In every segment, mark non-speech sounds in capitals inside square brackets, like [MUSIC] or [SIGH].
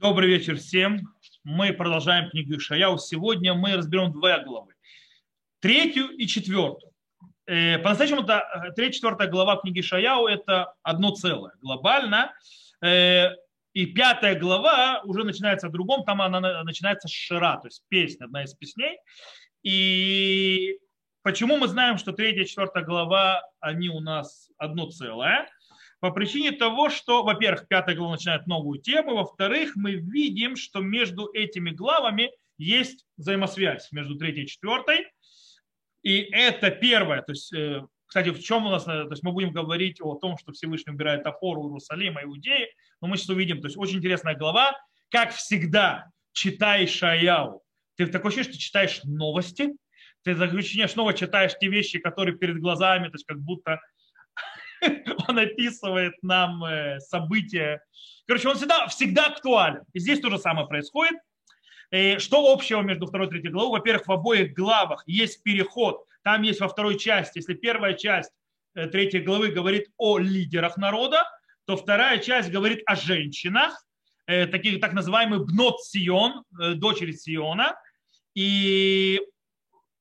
Добрый вечер всем. Мы продолжаем книгу Ишаяу. Сегодня мы разберем две главы. Третью и четвертую. Э, по-настоящему, э, третья и четвертая глава книги Ишаяу – это одно целое, глобально. Э, и пятая глава уже начинается о другом, там она начинается с Шира, то есть песня, одна из песней. И почему мы знаем, что третья и четвертая глава, они у нас одно целое – по причине того, что, во-первых, пятая глава начинает новую тему, во-вторых, мы видим, что между этими главами есть взаимосвязь между третьей и четвертой. И это первое, то есть, э, кстати, в чем у нас, э, то есть мы будем говорить о том, что Всевышний убирает опору Иерусалима, Иудеи, но мы сейчас увидим, то есть очень интересная глава, как всегда, читай Шаяу. Ты такое ощущение, что читаешь новости, ты ощущение, снова читаешь те вещи, которые перед глазами, то есть как будто [LAUGHS] он описывает нам э, события. Короче, он всегда, всегда актуален. И здесь то же самое происходит. И что общего между второй и третьей главой? Во-первых, в обоих главах есть переход. Там есть во второй части, если первая часть э, третьей главы говорит о лидерах народа, то вторая часть говорит о женщинах, э, таких так называемый бнот Сион, дочери Сиона. И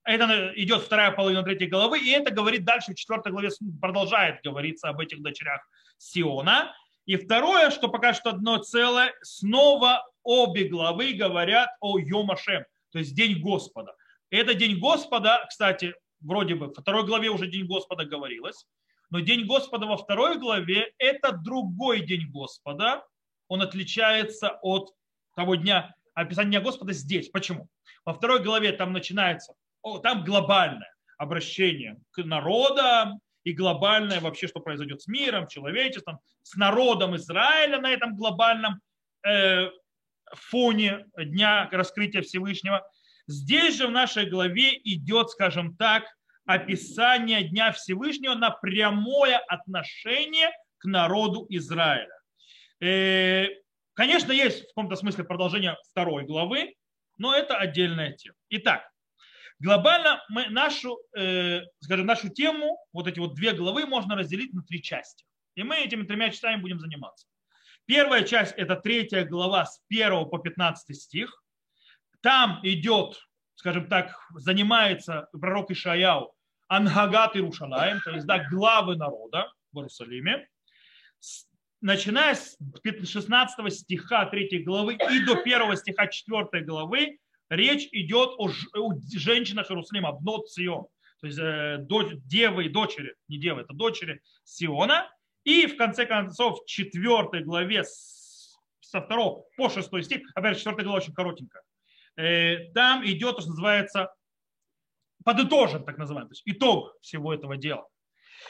это идет вторая половина третьей главы, и это говорит дальше в четвертой главе, продолжает говориться об этих дочерях Сиона. И второе, что пока что одно целое, снова обе главы говорят о Йомашем, то есть День Господа. Это День Господа, кстати, вроде бы, во второй главе уже День Господа говорилось, но День Господа во второй главе – это другой День Господа. Он отличается от того дня, описания Господа здесь. Почему? Во второй главе там начинается там глобальное обращение к народам и глобальное вообще, что произойдет с миром, человечеством, с народом Израиля на этом глобальном э, фоне дня раскрытия Всевышнего. Здесь же в нашей главе идет, скажем так, описание Дня Всевышнего на прямое отношение к народу Израиля. Э, конечно, есть в каком-то смысле продолжение второй главы, но это отдельная тема. Итак, Глобально мы нашу, э, скажем, нашу тему, вот эти вот две главы можно разделить на три части. И мы этими тремя частями будем заниматься. Первая часть – это третья глава с 1 по 15 стих. Там идет, скажем так, занимается пророк Ишаяу Ангагат Иерушалаем, то есть да, главы народа в Иерусалиме. Начиная с 16 стиха 3 главы и до 1 стиха 4 главы речь идет о, женщинах Иерусалима, обнот Сион, то есть э, дочь, девы и дочери, не девы, это дочери Сиона. И в конце концов, в четвертой главе со второго по шестой стих, опять же, четвертая глава очень коротенькая, э, там идет то, что называется подытожен, так называемый, то есть итог всего этого дела.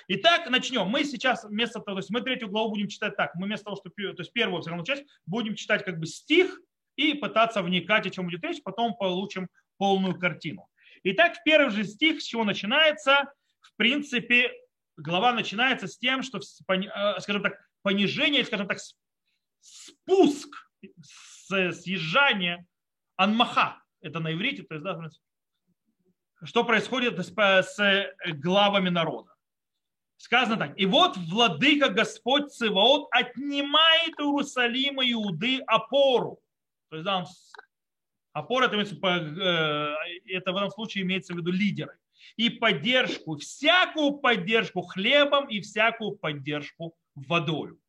Итак, начнем. Мы сейчас вместо того, то есть мы третью главу будем читать так. Мы вместо того, что то есть первую все равно часть, будем читать как бы стих и пытаться вникать, о чем будет речь, потом получим полную картину. Итак, в первый же стих, с чего начинается, в принципе, глава начинается с тем, что, э, скажем так, понижение, скажем так, спуск, съезжание, анмаха, это на иврите, то есть, да, что происходит с главами народа. Сказано так. И вот владыка Господь Циваот отнимает у Иерусалима Иуды опору то есть, да, опора, это, э, это в этом случае имеется в виду лидеры. И поддержку, всякую поддержку хлебом и всякую поддержку водою.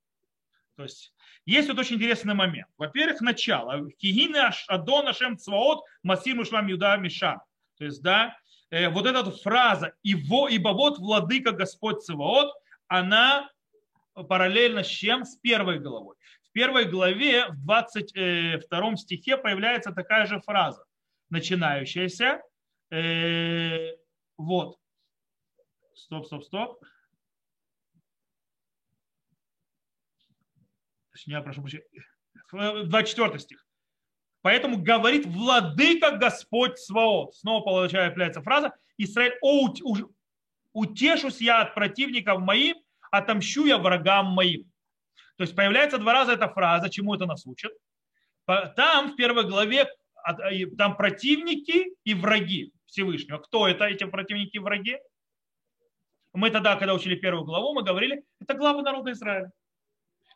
То есть есть вот очень интересный момент. Во-первых, начало. Кигина Адон Ашем Цваот Масиму Шлам Юда Миша. То есть, да, э, вот эта фраза «Ибо, ибо вот владыка Господь Цваот», она параллельно с чем? С первой головой. В первой главе, в 22 стихе появляется такая же фраза, начинающаяся. Э, вот. Стоп, стоп, стоп. Точнее, прошу прощения. 24 стих. Поэтому говорит владыка Господь Сваот. Снова появляется фраза. Израиль, о, утешусь я от противников моим, отомщу я врагам моим. То есть появляется два раза эта фраза, чему это нас учит. Там в первой главе там противники и враги Всевышнего. Кто это, эти противники и враги? Мы тогда, когда учили первую главу, мы говорили, это главы народа Израиля.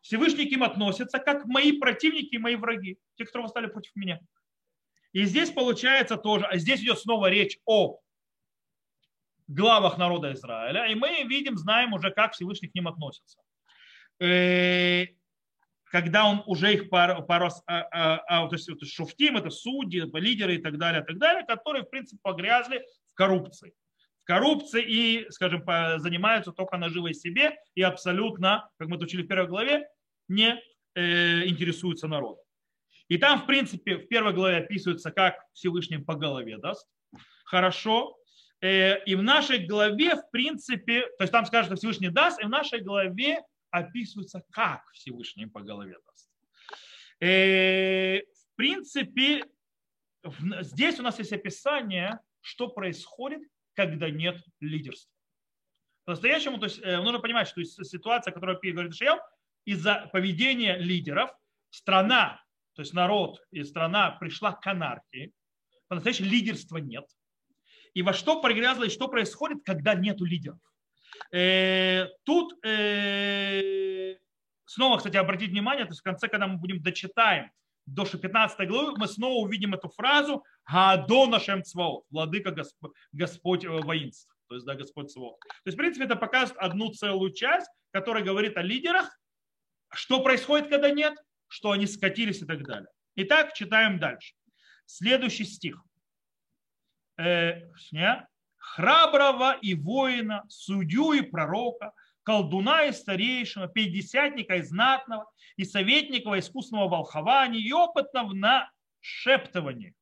Всевышний к им относится как мои противники и мои враги, те, которые восстали против меня. И здесь получается тоже, а здесь идет снова речь о главах народа Израиля, и мы видим, знаем уже, как Всевышний к ним относится. Э, когда он уже их пару а, а, а, то есть это шуфтим, это судьи, лидеры и так далее, так далее, которые, в принципе, погрязли в коррупции. В коррупции и, скажем, занимаются только наживой себе и абсолютно, как мы это учили в первой главе, не э, интересуются народом. И там, в принципе, в первой главе описывается, как Всевышний по голове даст. Хорошо. Э, и в нашей главе, в принципе, то есть там скажут, что Всевышний даст, и в нашей главе описывается, как Всевышний по голове даст. Э, в принципе, здесь у нас есть описание, что происходит, когда нет лидерства. По-настоящему, то есть э, нужно понимать, что ситуация, которую говорит Шиял, из-за поведения лидеров страна, то есть народ и страна пришла к анархии, по-настоящему лидерства нет. И во что прогрязло, и что происходит, когда нет лидеров. Э, тут э, снова, кстати, обратить внимание, то есть в конце, когда мы будем дочитаем до 15 главы, мы снова увидим эту фразу «Гадо нашем цваот», «Владыка Господь, Господь воинств», то есть да, Господь цваот. То есть, в принципе, это показывает одну целую часть, которая говорит о лидерах, что происходит, когда нет, что они скатились и так далее. Итак, читаем дальше. Следующий стих. Э, храброго и воина, судью и пророка, колдуна и старейшина, пятидесятника и знатного, и советника во искусного волхования, и опытного на шептывании.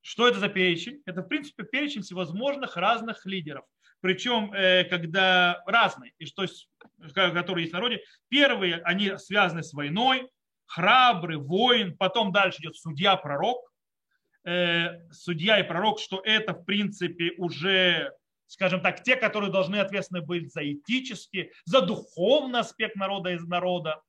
Что это за перечень? Это, в принципе, перечень всевозможных разных лидеров. Причем, э, когда разные, и что, которые есть в народе. Первые, они связаны с войной, храбрый, воин, потом дальше идет судья-пророк, Э, судья и пророк, что это в принципе уже, скажем так, те, которые должны ответственны быть за этический, за духовный аспект народа из народа.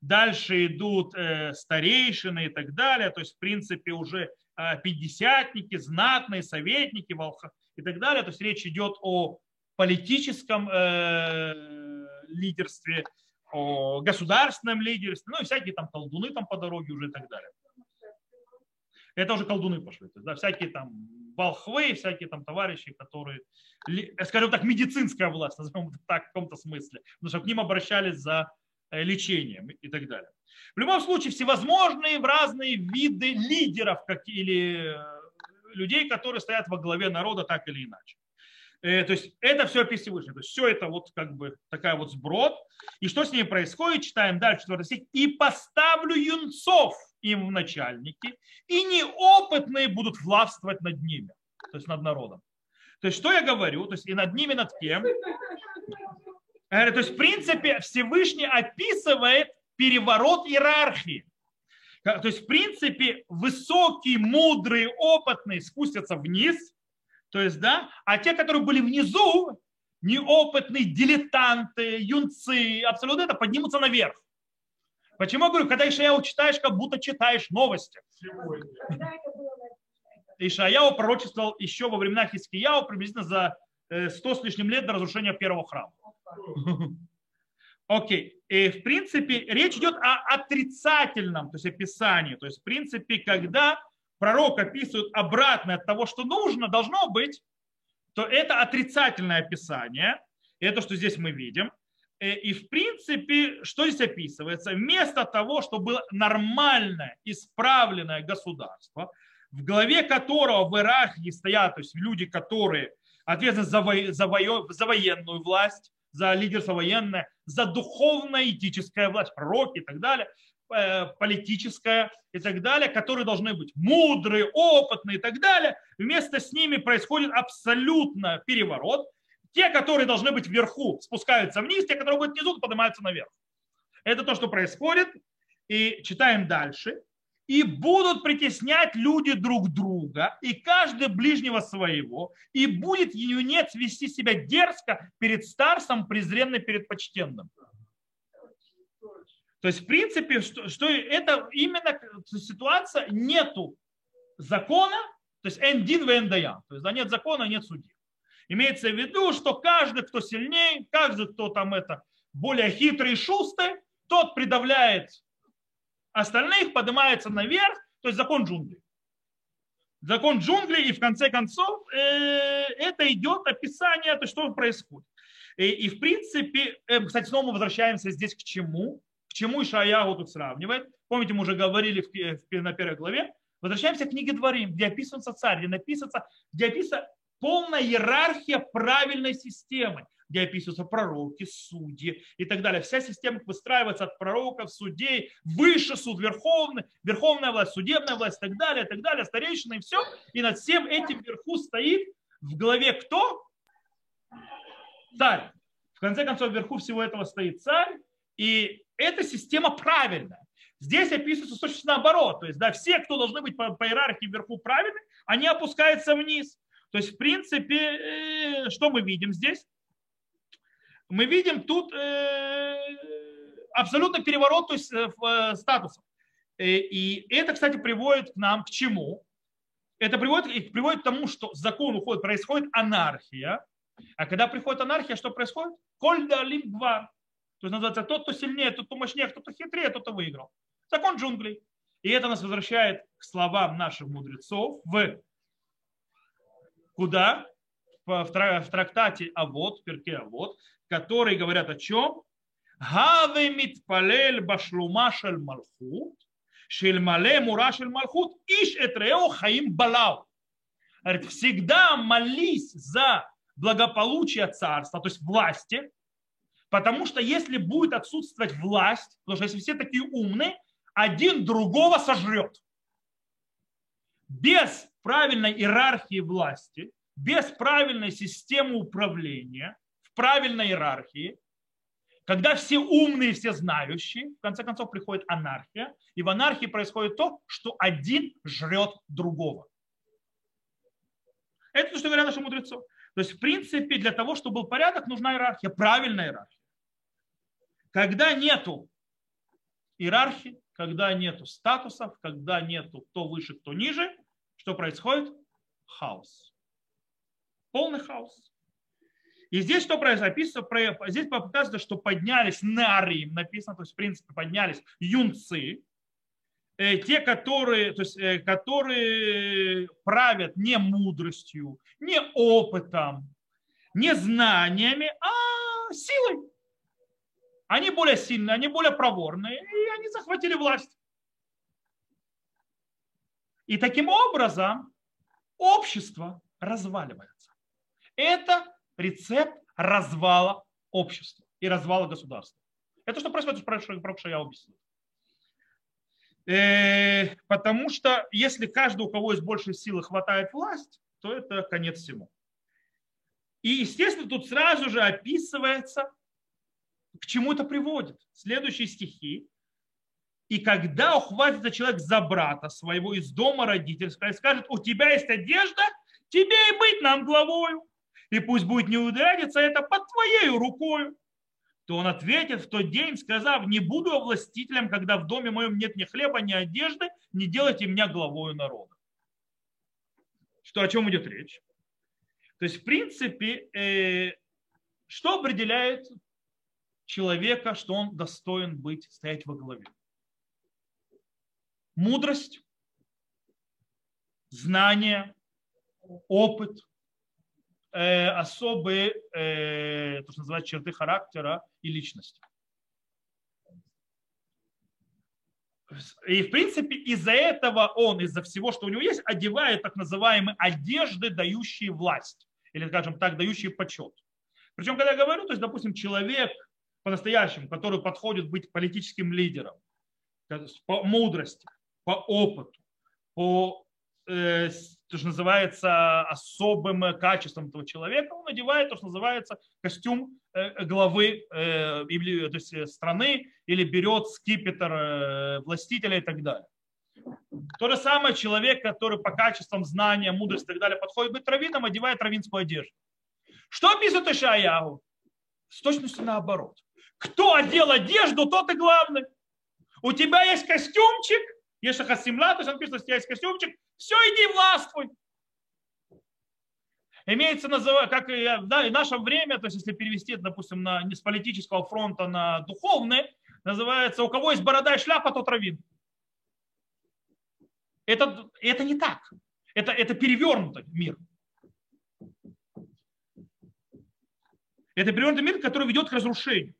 Дальше идут э, старейшины и так далее, то есть в принципе уже э, пятидесятники, знатные советники волха и так далее. То есть речь идет о политическом лидерстве, о государственном лидерстве, ну и всякие там колдуны там по дороге уже и так далее это уже колдуны пошли. То есть, да, всякие там волхвы, всякие там товарищи, которые, скажем так, медицинская власть, [LAUGHS] назовем так в каком-то смысле, потому что к ним обращались за э, лечением и так далее. В любом случае, всевозможные разные виды лидеров как, или э, людей, которые стоят во главе народа так или иначе. Э, то есть это все опись. То есть все это вот как бы такая вот сброд. И что с ними происходит? Читаем дальше, 4 стих. «И поставлю юнцов им в начальники, и неопытные будут властвовать над ними». То есть над народом. То есть что я говорю? То есть и над ними, над кем? То есть в принципе Всевышний описывает переворот иерархии. То есть, в принципе, высокие, мудрые, опытные спустятся вниз, то есть, да, а те, которые были внизу, неопытные дилетанты, юнцы, абсолютно это, поднимутся наверх. Почему я говорю, когда Ишаяу читаешь, как будто читаешь новости. Ишаяу пророчествовал еще во времена Хискияу приблизительно за 100 э, с лишним лет до разрушения первого храма. Окей. Okay. И в принципе речь идет о отрицательном, то есть описании. То есть в принципе, когда пророк описывает обратно от того, что нужно, должно быть, то это отрицательное описание. Это, что здесь мы видим. Э, и в принципе, что здесь описывается? Вместо того, чтобы было нормальное, исправленное государство, в главе которого в иерархии стоят то есть люди, которые ответственны за, во, за, во, за военную власть, за лидерство военное, за духовно-этическая власть, пророки и так далее, Э, политическая и так далее, которые должны быть мудрые, опытные и так далее. Вместо с ними происходит абсолютно переворот. Те, которые должны быть вверху, спускаются вниз, те, которые будут внизу, поднимаются наверх. Это то, что происходит. И читаем дальше. И будут притеснять люди друг друга, и каждый ближнего своего, и будет юнец вести себя дерзко перед старцем, презренно перед почтенным. То есть, в принципе, что, что это именно ситуация, нету закона, то есть эндин в то есть да, нет закона, нет судьи. Имеется в виду, что каждый, кто сильнее, каждый, кто там это более хитрый и шустрый, тот придавляет остальных, поднимается наверх, то есть закон джунглей. Закон джунглей, и в конце концов э, это идет описание, то, что происходит. И, и в принципе, э, кстати, снова мы возвращаемся здесь к чему? К чему Ишаяху тут сравнивает? Помните, мы уже говорили в, в, на первой главе. Возвращаемся к книге Дворим, где описывается царь, где написано, где описана полная иерархия правильной системы где описываются пророки, судьи и так далее. Вся система выстраивается от пророков, судей, выше суд, верховный, верховная власть, судебная власть и так далее, и так далее, старейшина и все. И над всем этим вверху стоит в главе кто? Царь. В конце концов, вверху всего этого стоит царь, и эта система правильная. Здесь описывается точно наоборот. То есть, да, все, кто должны быть по, по иерархии вверху правильны, они опускаются вниз. То есть, в принципе, э, что мы видим здесь? мы видим тут э, абсолютно переворот то есть, э, статуса. И это, кстати, приводит к нам к чему? Это приводит, приводит к тому, что закон уходит, происходит анархия. А когда приходит анархия, что происходит? Коль далим два. То есть называется тот, кто сильнее, тот, кто мощнее, кто-то хитрее, тот, кто выиграл. Закон джунглей. И это нас возвращает к словам наших мудрецов в куда? В трактате Авод, перке Авод, которые говорят о чем? Гаве митпалель башлума шель малхут, шель мале мура шель малхут, иш этрео хаим балау. Говорит, всегда молись за благополучие царства, то есть власти, потому что если будет отсутствовать власть, потому что если все такие умные, один другого сожрет. Без правильной иерархии власти, без правильной системы управления, правильной иерархии, когда все умные, все знающие, в конце концов приходит анархия, и в анархии происходит то, что один жрет другого. Это то, что говорят наши мудрецы. То есть, в принципе, для того, чтобы был порядок, нужна иерархия, правильная иерархия. Когда нету иерархии, когда нету статусов, когда нету кто выше, кто ниже, что происходит? Хаос. Полный хаос. И здесь что описано? Здесь показано, что поднялись на Рим, написано, то есть, в принципе, поднялись юнцы, э, те, которые, то есть, э, которые правят не мудростью, не опытом, не знаниями, а силой. Они более сильные, они более проворные, и они захватили власть. И таким образом общество разваливается. Это рецепт развала общества и развала государства. Это что происходит, про что я объяснил. Э, потому что если каждый, у кого есть больше силы, хватает власть, то это конец всему. И, естественно, тут сразу же описывается, к чему это приводит. Следующие стихи. И когда ухватится человек за брата своего из дома родительского и скажет, у тебя есть одежда, тебе и быть нам главою и пусть будет не это под твоей рукой, то он ответит в тот день, сказав, не буду властителем, когда в доме моем нет ни хлеба, ни одежды, не делайте меня главою народа. Что, о чем идет речь? То есть, в принципе, э, что определяет человека, что он достоин быть, стоять во главе? Мудрость, знание, опыт, Э, особые, э, то, что называется, черты характера и личности. И, в принципе, из-за этого он, из-за всего, что у него есть, одевает так называемые одежды, дающие власть. Или, скажем так, дающие почет. Причем, когда я говорю, то есть, допустим, человек по-настоящему, который подходит быть политическим лидером, по мудрости, по опыту, по э, то, что называется особым качеством этого человека, он надевает то, что называется костюм э, главы э, то есть страны или берет скипетр э, властителя и так далее. То же самое человек, который по качествам знания, мудрости и так далее подходит быть раввином, одевает раввинскую одежду. Что описывает Ишаяху? С точностью наоборот. Кто одел одежду, тот и главный. У тебя есть костюмчик, есть хасимла, то есть пишет, что у тебя есть костюмчик, все, иди властвуй. Имеется, как и, да, и наше время, то есть если перевести допустим, на, не с политического фронта на духовное, называется, у кого есть борода и шляпа, тот равин. Это, это не так. Это, это перевернутый мир. Это перевернутый мир, который ведет к разрушению.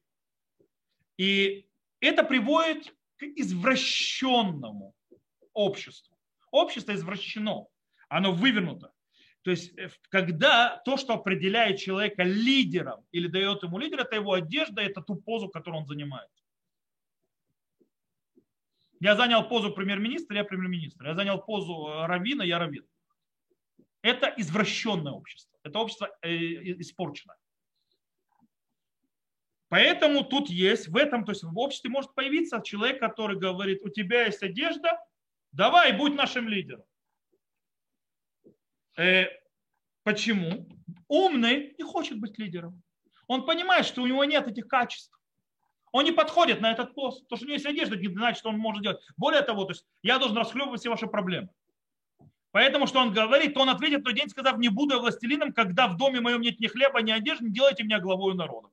И это приводит к извращенному обществу. Общество извращено, оно вывернуто. То есть, э, когда то, что определяет человека лидером или дает ему лидер, это его одежда, это ту позу, которую он занимает. Я занял позу премьер-министра, я премьер-министр. Я занял позу э, равина, я равин. Это извращенное общество. Это общество э, испорченное. Поэтому тут есть, в этом, то есть в обществе может появиться человек, который говорит, у тебя есть одежда, давай, будь нашим лидером. Э, почему? Умный не хочет быть лидером. Он понимает, что у него нет этих качеств. Он не подходит на этот пост. То, что у него есть одежда, не значит, что он может делать. Более того, то есть я должен расхлебывать все ваши проблемы. Поэтому, что он говорит, он ответит в тот день, сказав, не буду я властелином, когда в доме моем нет ни хлеба, ни одежды, не делайте меня главой народа.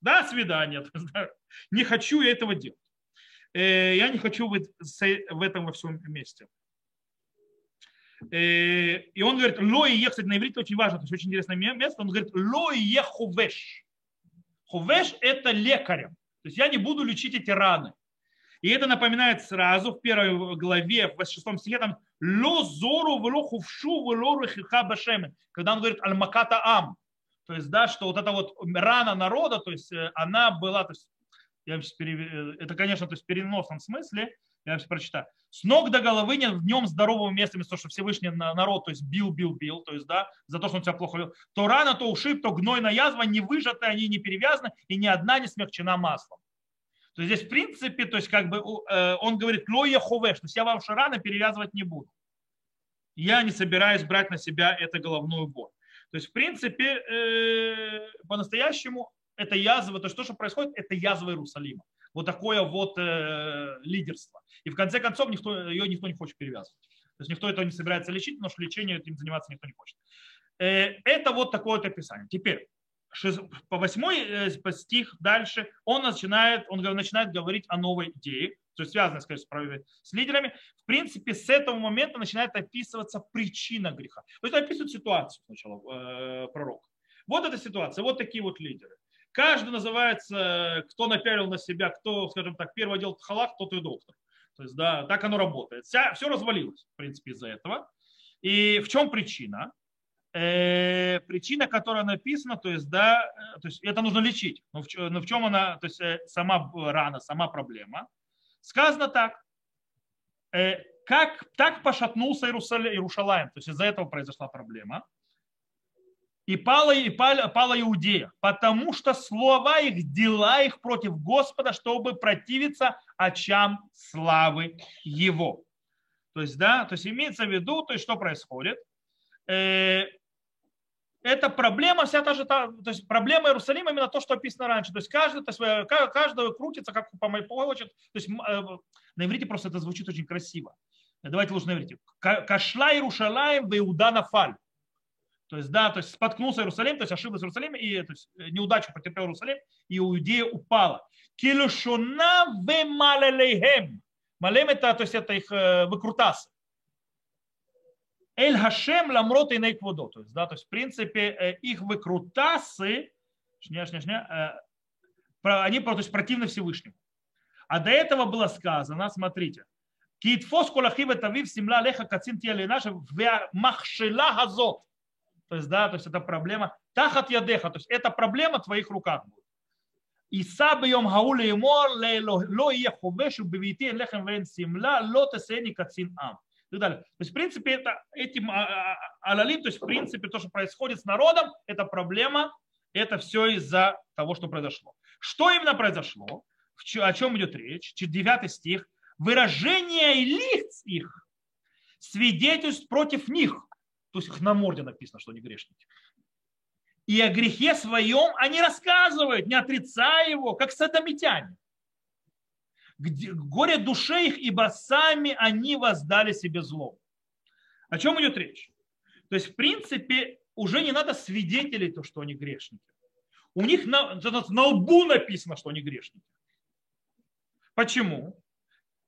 До свидания. [LAUGHS] Не хочу я этого делать. Э, я не хочу быть в этом во всем месте. Э, и он говорит, ло и кстати, на иврите очень важно, то есть очень интересное место, он говорит, ло и е хувеш. Хувеш – это лекарем. То есть я не буду лечить эти раны. И это напоминает сразу в первой главе, в шестом стихе, там, ло зору вло хувшу вло башеме, когда он говорит аль-маката ам. То есть, да, что вот эта вот рана народа, то есть э, она была, то есть, я перев... Э, это, конечно, то есть в переносном смысле, я сейчас прочитаю. С ног до головы нет в нем здорового места, вместо того, что Всевышний народ, то есть бил, бил, бил, то есть, да, за то, что он себя плохо вел. То рана, то ушиб, то гнойная язва, не выжаты, они не перевязаны, и ни одна не смягчена маслом. То есть здесь, в принципе, то есть, как бы, э, он говорит, лоя хувеш, то есть я ваши раны перевязывать не буду. Я не собираюсь брать на себя эту головную боль. То есть, в принципе, э, по-настоящему это язва, то есть то, что происходит, это язва Иерусалима. Вот такое вот э, лидерство. И в конце концов никто, ее никто не хочет перевязывать. То есть никто этого не собирается лечить, потому что лечением этим заниматься никто не хочет. Э, это вот такое вот описание. Теперь, по восьмой стих дальше он начинает, он начинает говорить о новой идее, то есть связанной, скажем, с лидерами. В принципе, с этого момента начинает описываться причина греха. То есть описывает ситуацию сначала э, пророк. Вот эта ситуация, вот такие вот лидеры. Каждый называется, кто напялил на себя, кто, скажем так, первый отдел халат, тот и доктор. То есть, да, так оно работает. Вся, все развалилось, в принципе, из-за этого. И в чем причина? Э, причина, которая написана, то есть, да, э, то есть это нужно лечить. Но в, но в чем она, то есть э, сама рана, сама проблема? Сказано так, э, как так пошатнулся Иерусалим, то есть из-за этого произошла проблема. И пала, и пала, пала Иудея, потому что слова их, дела их против Господа, чтобы противиться очам славы Его. То есть, да, то есть имеется в виду, то есть что происходит. Э, это проблема вся та же, та, то есть проблема Иерусалима именно то, что описано раньше. То есть каждый, то есть, каждый крутится, как по моей хочет. То есть э, на иврите просто это звучит очень красиво. Давайте лучше на иврите. Кашла Иерушалаем в Иуда нафаль. То есть, да, то есть споткнулся Иерусалим, то есть ошиблась Иерусалим, и то есть, э, неудачу потерпел Иерусалим, и Иудея упала. Килушуна в малелейхем. Малем это, то есть это их э, выкрутасы. Эль Хашем ламрот и нейкводо. То есть, да, то есть, в принципе, э, их выкрутасы, шня, шня, шня, они то есть, противны Всевышнему. А до этого было сказано, смотрите, Китфос колахив это вив симла леха кацин тиале наша махшила газот. То есть, да, то есть это проблема. Тахат ядеха, то есть это проблема в твоих руках будет. И сабьем хаули емор ло ие хувешу бивити лехем вен симла ло тесени кацин ам и так далее. То есть, в принципе, это, этим а, а, а, алалим, то есть, в принципе, то, что происходит с народом, это проблема, это все из-за того, что произошло. Что именно произошло? О чем идет речь? 9 стих. Выражение лиц их свидетельств против них. То есть их на морде написано, что они грешники. И о грехе своем они рассказывают, не отрицая его, как садомитяне горе душе их, ибо сами они воздали себе зло. О чем идет речь? То есть, в принципе, уже не надо свидетелей то, что они грешники. У них на, на лбу написано, что они грешники. Почему?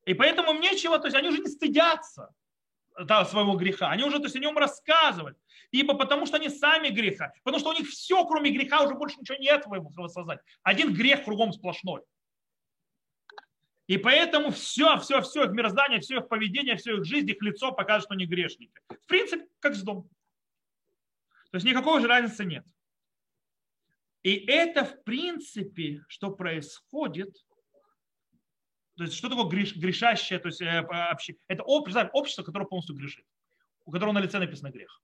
И поэтому нечего, то есть они уже не стыдятся да, своего греха. Они уже то есть, о нем рассказывают. Ибо потому что они сами греха. Потому что у них все, кроме греха, уже больше ничего нет в создать. Один грех кругом сплошной. И поэтому все, все, все их мироздание, все их поведение, все их жизнь, их лицо покажет, что они грешники. В принципе, как с домом. То есть никакой же разницы нет. И это, в принципе, что происходит, то есть что такое греш, грешащее, то есть э, обще, это общество, которое полностью грешит, у которого на лице написано грех.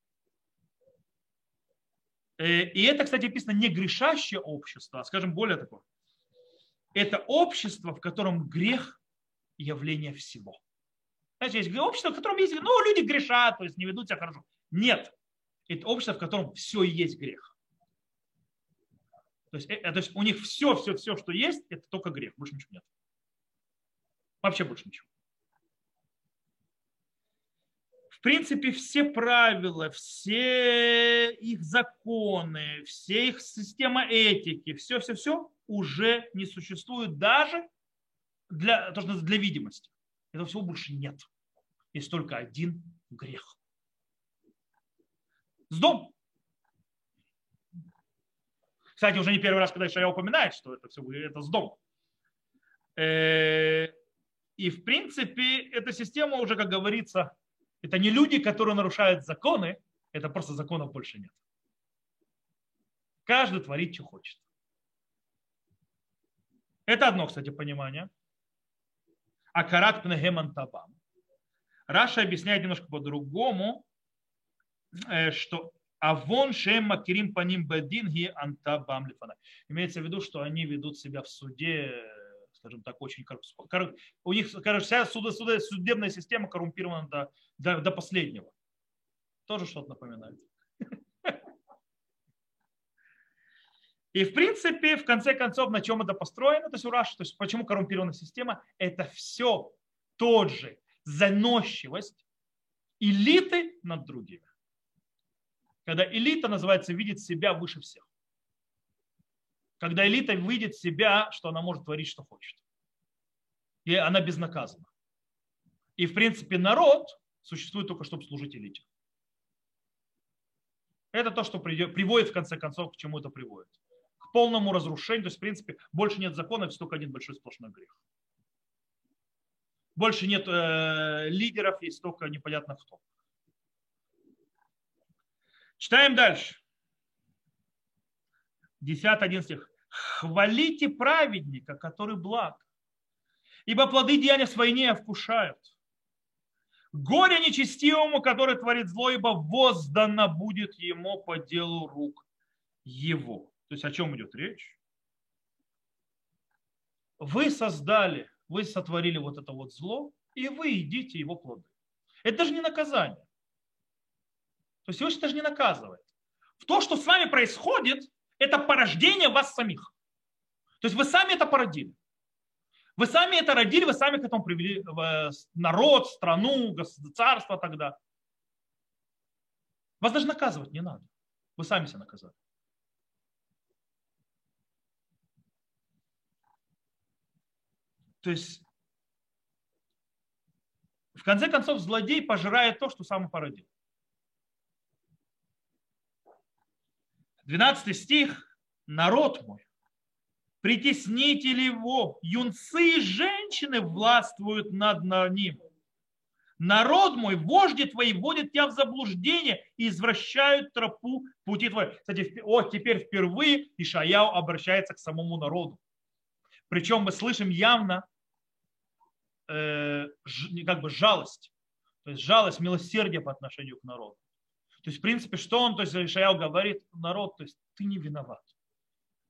Э, и это, кстати, написано не грешащее общество, а, скажем, более такое. Это общество, в котором грех – явление всего. Знаете, есть общество, в котором есть, ну, люди грешат, то есть не ведут себя хорошо. Нет. Это общество, в котором все есть грех. То есть, э, то есть у них все, все, все, что есть, это только грех, больше ничего нет. Вообще больше ничего. В принципе, все правила, все их законы, все их система этики, все-все-все уже не существует даже для, для видимости. Этого всего больше нет. Есть только один грех. С дом. Кстати, уже не первый раз, когда Ишая упоминает, что это все это с дом. Э, и в принципе, эта система уже, как говорится, это не люди, которые нарушают законы, это просто законов больше нет. Каждый творит, что хочет. Это одно, кстати, понимание. А карат пнегеман табам. Раша объясняет немножко по-другому, э, что а вон шем макирим по ним бадинги анта бам лифана. Имеется в виду, что они ведут себя в суде, скажем так, очень у них, короче, вся судебная система коррумпирована до, до, до последнего. Тоже что-то напоминает. И в принципе, в конце концов, на чем это построено, то есть у Раши, то есть почему коррумпированная система, это все тот же заносчивость элиты над другими когда элита, называется, видит себя выше всех. Когда элита видит себя, что она может творить, что хочет. И она безнаказана. И, в принципе, народ существует только, чтобы служить элите. Это то, что приводит, в конце концов, к чему это приводит. К полному разрушению. То есть, в принципе, больше нет закона, есть только один большой сплошной грех. Больше нет э, лидеров, есть только непонятно кто. Читаем дальше. 10-11 стих. Хвалите праведника, который благ, ибо плоды деяния свои не вкушают. Горе нечестивому, который творит зло, ибо воздано будет ему по делу рук его. То есть о чем идет речь? Вы создали, вы сотворили вот это вот зло, и вы едите его плоды. Это даже не наказание. То есть Всевышний даже не наказывает. В то, что с вами происходит, это порождение вас самих. То есть вы сами это породили. Вы сами это родили, вы сами к этому привели народ, страну, царство тогда. Вас даже наказывать не надо. Вы сами себя наказали. То есть, в конце концов, злодей пожирает то, что сам породил. 12 стих. Народ мой, притесните ли его, юнцы и женщины властвуют над ним. Народ мой, вожди твои вводят тебя в заблуждение и извращают тропу пути твои. Кстати, о, теперь впервые Ишаяу обращается к самому народу. Причем мы слышим явно э, как бы жалость, то есть жалость, милосердие по отношению к народу. То есть, в принципе, что он, то есть, Ишаял говорит, народ, то есть, ты не виноват.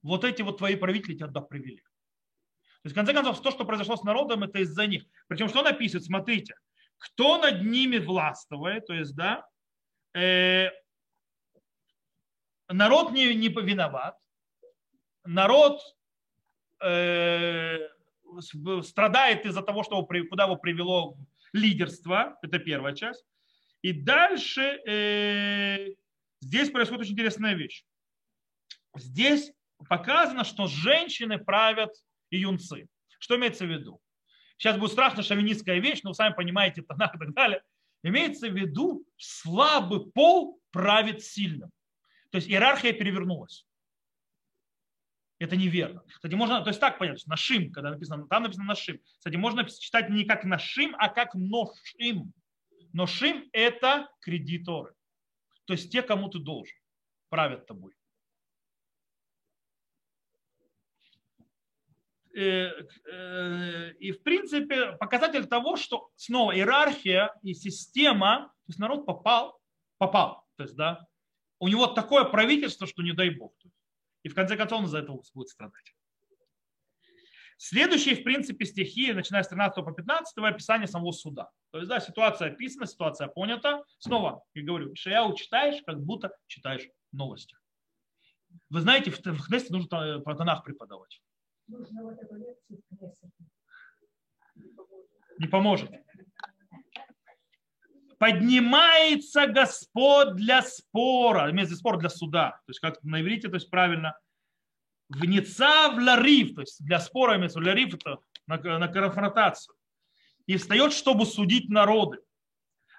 Вот эти вот твои правители тебя туда привели. То есть, в конце концов, то, что произошло с народом, это из-за них. Причем, что написано, смотрите, кто над ними властвует, то есть, да, э, народ не, не виноват, народ э, страдает из-за того, что его, куда его привело лидерство, это первая часть. И дальше э, здесь происходит очень интересная вещь. Здесь показано, что женщины правят и юнцы. Что имеется в виду? сейчас будет страшно шовинистская вещь, но вы сами понимаете, Танах и так далее. Имеется в виду, слабый пол правит сильным. То есть иерархия перевернулась. Это неверно. Кстати, можно, то есть так понять, нашим, когда написано, там написано нашим. Кстати, можно читать не как нашим, а как ношим. Ношим – это кредиторы. То есть те, кому ты должен, правят тобой. Э, э, и в принципе показатель того, что снова иерархия и система, то есть народ попал, попал, то есть да, у него такое правительство, что не дай бог. И в конце концов он из-за этого будет страдать. Следующие, в принципе, стихи, начиная с 13 по 15, описание самого суда. То есть, да, ситуация описана, ситуация понята. Снова, я говорю, Шаяу читаешь, как будто читаешь новости. Вы знаете, в Кнессе нужно э, по тонах преподавать. Не поможет. Поднимается Господь для спора, имеется спор для суда. То есть как на иврите, то есть правильно – вница в лариф, то есть для спора имеется лариф это на, на конфронтацию, и встает, чтобы судить народы.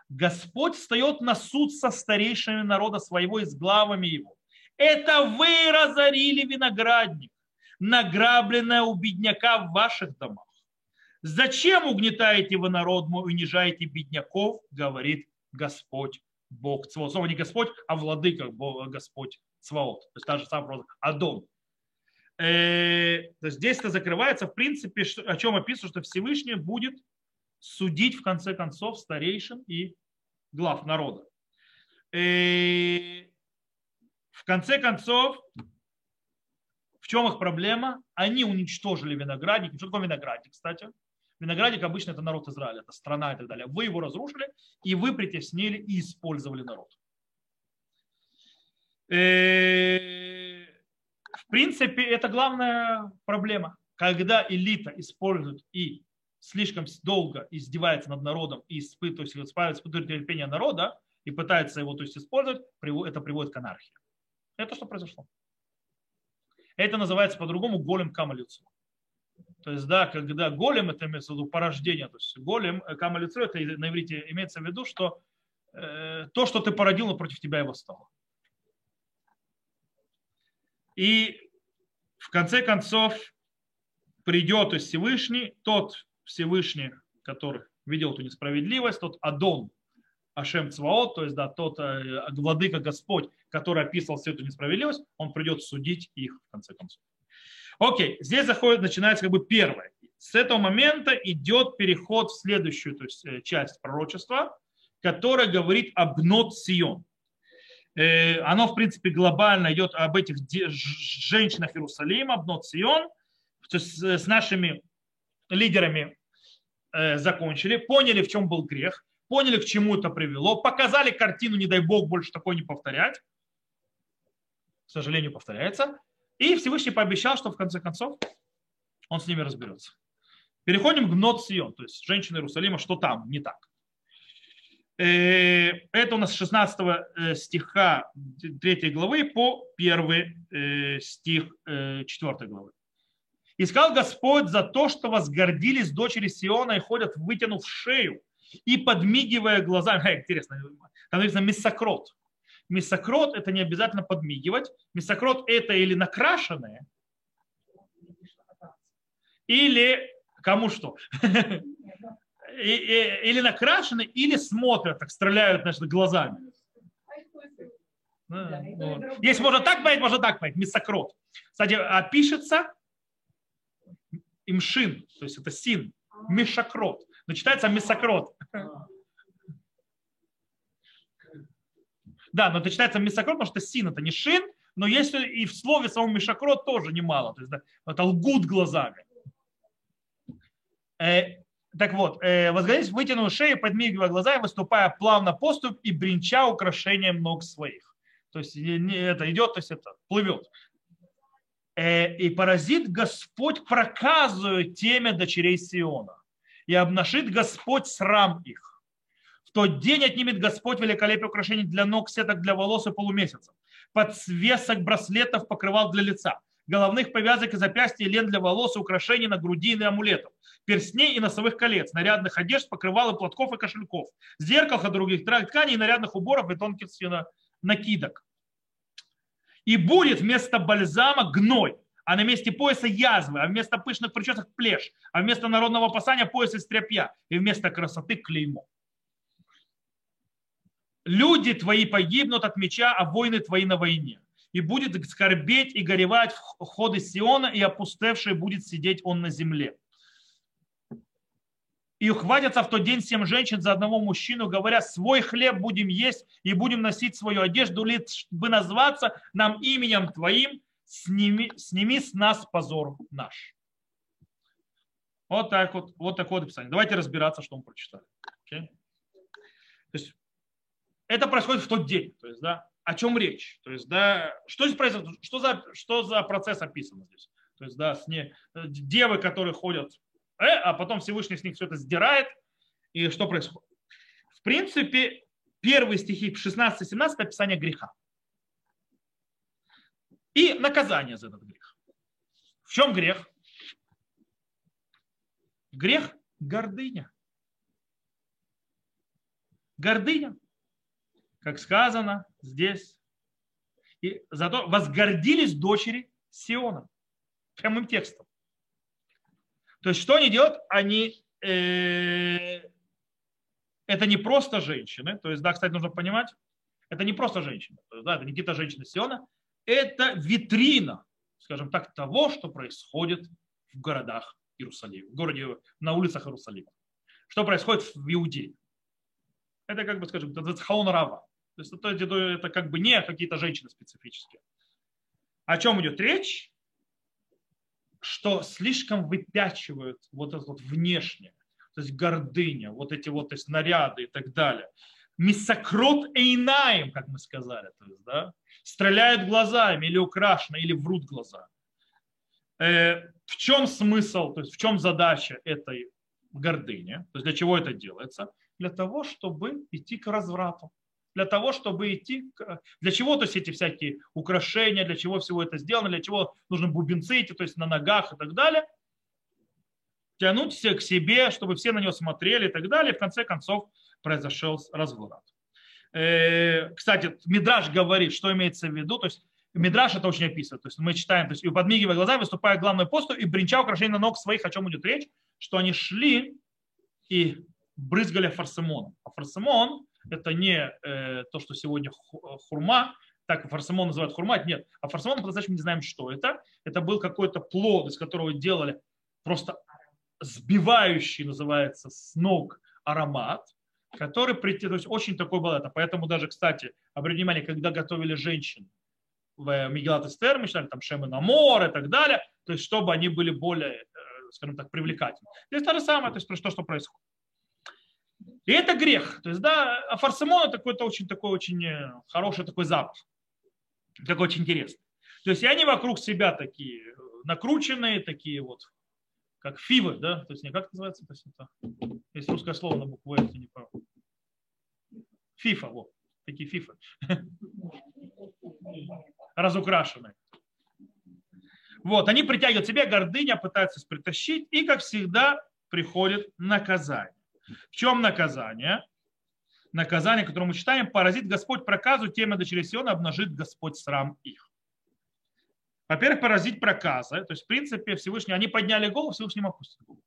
Господь встает на суд со старейшими народа своего и с главами его. Это вы разорили виноградник, награбленное у бедняка в ваших домах. Зачем угнетаете вы народ мой, унижаете бедняков, говорит Господь Бог Цваот. Слово не Господь, а владыка Господь Цваот. То есть та же самая фраза Адон. Э, то есть здесь это закрывается, в принципе, о чем описано, что Всевышний будет судить в конце концов старейшин и глав народа. И э, в конце концов, в чем их проблема? Они уничтожили виноградник. Что такое виноградник, кстати? Виноградник обычно это народ Израиля, это страна и так далее. Вы его разрушили, и вы притеснили и использовали народ. И э, в принципе, это главная проблема. Когда элита использует и слишком долго издевается над народом и испытывает, испытывает терпение народа и пытается его то есть, использовать, это приводит к анархии. Это что произошло. Это называется по-другому голем кама лицо. То есть, да, когда голем, это имеется в виду порождение, то есть голем, э, кама лицо, это на иврите имеется в виду, что э, то, что ты породил, против тебя и восстало. И в конце концов придет Всевышний, тот Всевышний, который видел эту несправедливость, тот Адон, Ашем Цваот, то есть да, тот э, владыка Господь, который описывал всю эту несправедливость, он придет судить их в конце концов. Окей, здесь заходит, начинается как бы первое. С этого момента идет переход в следующую то есть, э, часть пророчества, которая говорит об Нот Сион. Э, оно, в принципе, глобально идет об этих женщинах Иерусалима, Бнот Сион, то есть с нашими лидерами э, закончили, поняли, в чем был грех, поняли, к чему это привело, показали картину, не дай бог больше такой не повторять, к сожалению, повторяется, и Всевышний пообещал, что в конце концов он с ними разберется. Переходим к Нот Сион, то есть женщины Иерусалима, что там не так. Э, это у нас 16 э, стиха 3 главы по 1 э, стих 4 главы. «И сказал Господь за то, что возгордились дочери Сиона и ходят, вытянув шею и подмигивая глазами». [LAUGHS] Ха, интересно, там написано «миссокрот». Миссокрот – это не обязательно подмигивать. Миссокрот – это или накрашенные, или кому что. [LAUGHS] или накрашены, или смотрят, так стреляют значит, глазами. Если можно так понять, можно так понять. Мисокрот. Кстати, а пишется имшин, то есть это син, мишакрот. Но читается мисокрот. Да, но это читается мисокрот, потому что син это не шин, но если и в слове самом мишакрот тоже немало. То есть да, это лгут глазами. Э, так вот, э, возгордись, вытянул шею, подмигивая глаза и выступая плавно поступ и бренча украшением ног своих. То есть это идет, то есть это плывет. Э, и поразит Господь проказывает теме дочерей Сиона. И обнашит Господь срам их. В тот день отнимет Господь великолепие украшений для ног, сеток для волос и полумесяцев. Подсвесок браслетов покрывал для лица головных повязок и запястья, лен для волос, украшений на груди и амулетов, перстней и носовых колец, нарядных одежд, покрывал и платков и кошельков, зеркал и других тканей, нарядных уборов и тонких накидок. И будет вместо бальзама гной, а на месте пояса язвы, а вместо пышных причесок плешь, а вместо народного пасания пояс из тряпья, и вместо красоты клеймо. Люди твои погибнут от меча, а войны твои на войне. И будет скорбеть и горевать в ходы Сиона, и опустевший будет сидеть он на земле. И ухватятся в тот день семь женщин за одного мужчину, говоря, свой хлеб будем есть и будем носить свою одежду, лишь бы назваться нам именем Твоим, сними, сними с нас позор наш. Вот так вот, вот такое вот описание. Давайте разбираться, что мы прочитали. Okay? То есть, это происходит в тот день. То есть, да, о чем речь? То есть, да, что здесь происходит? Что за, что за процесс описан здесь? То есть, да, с не, девы, которые ходят э, а потом Всевышний с них все это сдирает. И что происходит? В принципе, первые стихи 16-17 описание греха. И наказание за этот грех. В чем грех? Грех – гордыня. Гордыня, как сказано здесь. И зато возгордились дочери Сиона. Прямым текстом. То есть что они делают? Они э, это не просто женщины, то есть, да, кстати, нужно понимать, это не просто женщины, то есть, да, это не какие-то женщины Сиона, это витрина, скажем так, того, что происходит в городах Иерусалима, в городе, на улицах Иерусалима. Что происходит в Иудее. Это, как бы, скажем, это хаон рава. То есть это, это, как бы не какие-то женщины специфические. О чем идет речь? Что слишком выпячивают вот это вот внешнее, то есть гордыня, вот эти вот то есть, наряды и так далее. Мисокрот эйнаем, как мы сказали, то есть, да, стреляют глазами или украшены, или врут глаза. Э, в чем смысл, то есть в чем задача этой гордыни? То есть для чего это делается? Для того, чтобы идти к разврату для того, чтобы идти, для чего то есть эти всякие украшения, для чего всего это сделано, для чего нужны бубенцы эти, то есть на ногах и так далее, тянуть все к себе, чтобы все на него смотрели и так далее, и в конце концов произошел разврат. Э, кстати, Мидраш говорит, что имеется в виду, то есть Мидраш это очень описывает. То есть мы читаем, то есть и подмигивая глаза, выступая главной посту и бренча украшения на ног своих, о чем идет речь, что они шли и брызгали фарсимоном. А фарсимон это не э, то, что сегодня хурма, так фарсамон называют хурма, нет. А фарсамон, по-настоящему не знаем, что это. Это был какой-то плод, из которого делали просто сбивающий, называется, с ног аромат, который, то есть очень такой был это. Поэтому даже, кстати, обратите внимание, когда готовили женщин в Мегилат Эстер, мы читали там Шемы на море и так далее, то есть чтобы они были более, э, скажем так, привлекательны. Здесь то же самое, то есть то, что происходит. И это грех. То есть, да, а фарсамон это какой-то очень такой очень э, хороший такой запах. Такой очень интересный. То есть, и они вокруг себя такие э, накрученные, такие вот, как фивы, да? То есть, не как называется? То есть, есть русское слово на букву F, не помню. Фифа, вот. Такие фифы. [LAUGHS] Разукрашенные. Вот, они притягивают себя, гордыня, пытаются притащить, и, как всегда, приходит наказание. В чем наказание? Наказание, которое мы читаем, поразит Господь проказу, тема дочерей Сиона обнажит Господь срам их. Во-первых, поразить проказа. То есть, в принципе, Всевышний, они подняли голову, Всевышний опустит голову.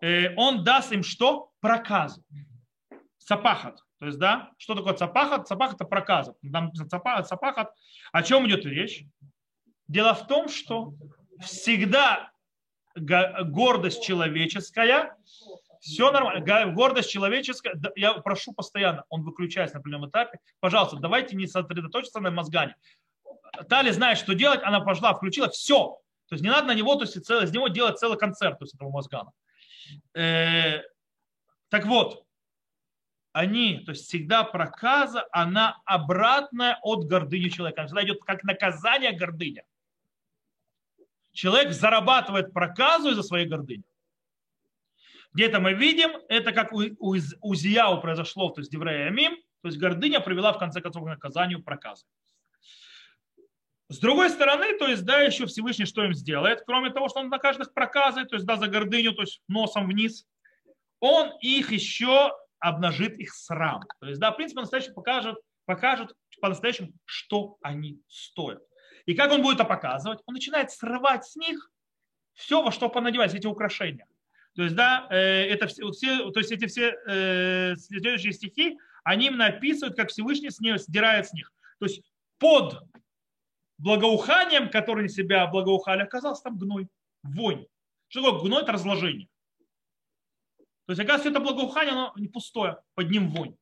Э, он даст им что? Проказу. Сапахат. То есть, да, что такое цапахат? Цапахат это проказа. Там цапахат, цапахат. О чем идет речь? Дело в том, что всегда гордость человеческая, все нормально, гордость человеческая, я прошу постоянно, он выключается на определенном этапе, пожалуйста, давайте не сосредоточиться на мозгане. Тали знает, что делать, она пошла, включила, все. То есть не надо на него, то есть из него делать целый концерт, то есть этого мозгана. Э, так вот, они, то есть всегда проказа, она обратная от гордыни человека. Она всегда идет как наказание гордыня человек зарабатывает проказу из-за своей гордыни. Где-то мы видим, это как у, у, у Зияу произошло, то есть Деврея Амим, то есть гордыня привела в конце концов к наказанию проказы. С другой стороны, то есть, да, еще Всевышний что им сделает, кроме того, что он на каждых проказывает, то есть, да, за гордыню, то есть, носом вниз, он их еще обнажит их срам. То есть, да, в принципе, по-настоящему покажет, покажет по-настоящему, что они стоят. И как он будет это показывать? Он начинает срывать с них все, во что понадевать, эти украшения. То есть, да, э, это все, все, то есть эти все э, следующие стихи, они именно описывают, как Всевышний с них, сдирает с них. То есть под благоуханием, которое себя благоухали, оказался там гной, вонь. Что такое гной? Это разложение. То есть, оказывается, это благоухание, оно не пустое, под ним вонь.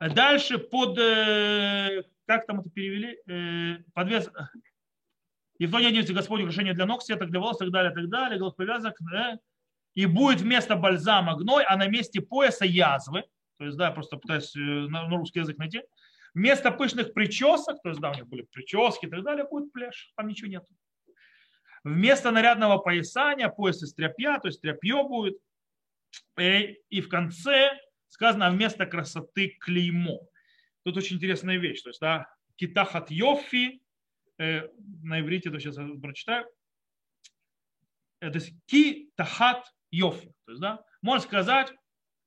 Дальше под, э, как там это перевели, э, подвес, и в то не оденется Господь украшение для ног, сеток для волос, и так далее, и так далее, голов повязок, да? И будет вместо бальзама гной, а на месте пояса язвы, то есть, да, я просто пытаюсь э, на русский язык найти, вместо пышных причесок, то есть, да, у них были прически и так далее, будет пляж, там ничего нет. Вместо нарядного поясания, пояс из тряпья, то есть тряпье будет, и в конце сказано «А вместо красоты клеймо. Тут очень интересная вещь. То есть, да, китахат йофи, э, на иврите, то сейчас прочитаю, это ки тахат йофи. То есть, да, можно сказать,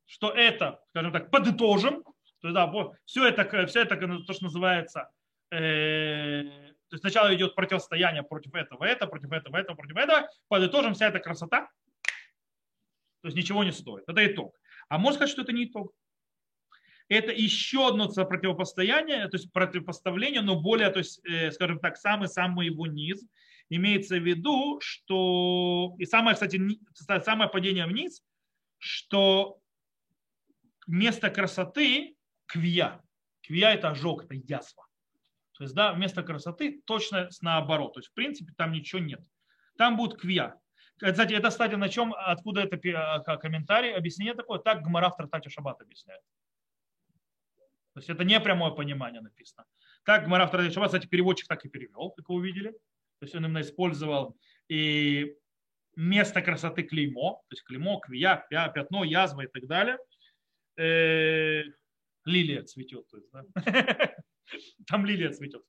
что это, скажем так, подытожим, то есть, да, все это, все это то, что называется, э, то есть сначала идет противостояние против этого, это, против этого, этого, против этого, подытожим, вся эта красота, то есть ничего не стоит. Это итог. А можно сказать, что это не итог. Это еще одно противопостояние, то есть противопоставление, но более, то есть, э, скажем так, самый-самый его низ. Имеется в виду, что, и самое, кстати, самое падение вниз, что место красоты – квия. Квия – это ожог, это язва. То есть, да, вместо красоты точно наоборот. То есть, в принципе, там ничего нет. Там будет квия. Кстати, это, кстати, на чем, откуда это а, комментарий, объяснение такое, так Гмара в Трактате Шаббат объясняет. То есть это не прямое понимание написано. Так Гмара в Трактате Шаббат, кстати, переводчик так и перевел, как вы увидели. То есть он именно использовал и место красоты клеймо, то есть клеймо, квия, пятно, язва и так далее. Э, лилия цветет. То есть, да? [LAUGHS] Там лилия цветет.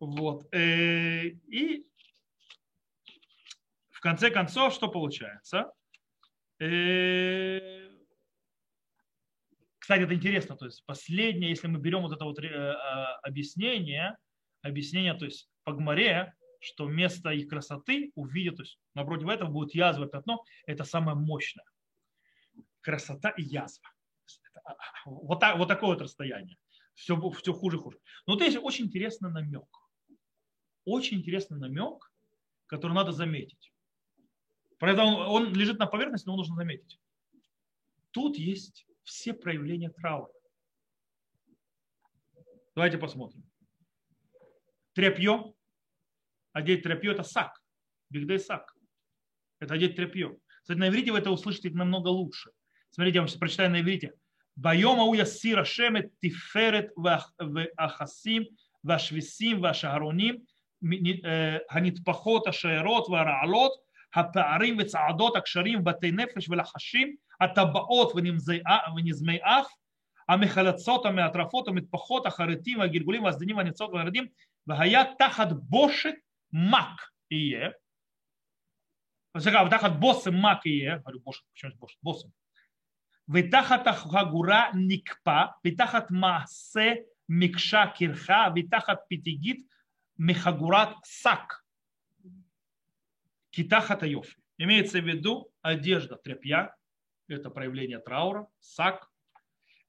Вот. Э, и в конце концов, что получается? Э, кстати, это интересно, то есть последнее, если мы берем вот это вот а, объяснение, объяснение, то есть по гморе, что вместо их красоты увидят, то есть напротив этого будет язва, пятно, это самое мощное. Красота и язва. А, вот, так, вот такое вот расстояние. Все, все хуже хуже. Но вот здесь очень интересный намек. Очень интересный намек, который надо заметить. Правда, он, лежит на поверхности, но нужно заметить. Тут есть все проявления траура. Давайте посмотрим. Тряпье. Одеть тряпье – это сак. Бигдей сак. Это одеть тряпье. Кстати, на иврите вы это услышите намного лучше. Смотрите, я вам сейчас прочитаю на иврите. Байома уя сира шемет тиферет вахасим вашвисим вашароним הנטפחות השיירות והרעלות הפערים וצעדות הקשרים, בתי נפש ולחשים, הטבעות ונזמי אף, המחלצות, המעטרפות, המטפחות, החרטים, הגלגולים, והסדינים, והניצות והרדים, והיה תחת בושת мак ие. Вот так от боссы мак ие. Говорю, бош, почему бош? Боссы. Витахат хагура никпа, витахат маасе микша кирха, витахат питигит михагурат сак. Китахата йофи. Имеется в виду одежда тряпья, это проявление траура, сак.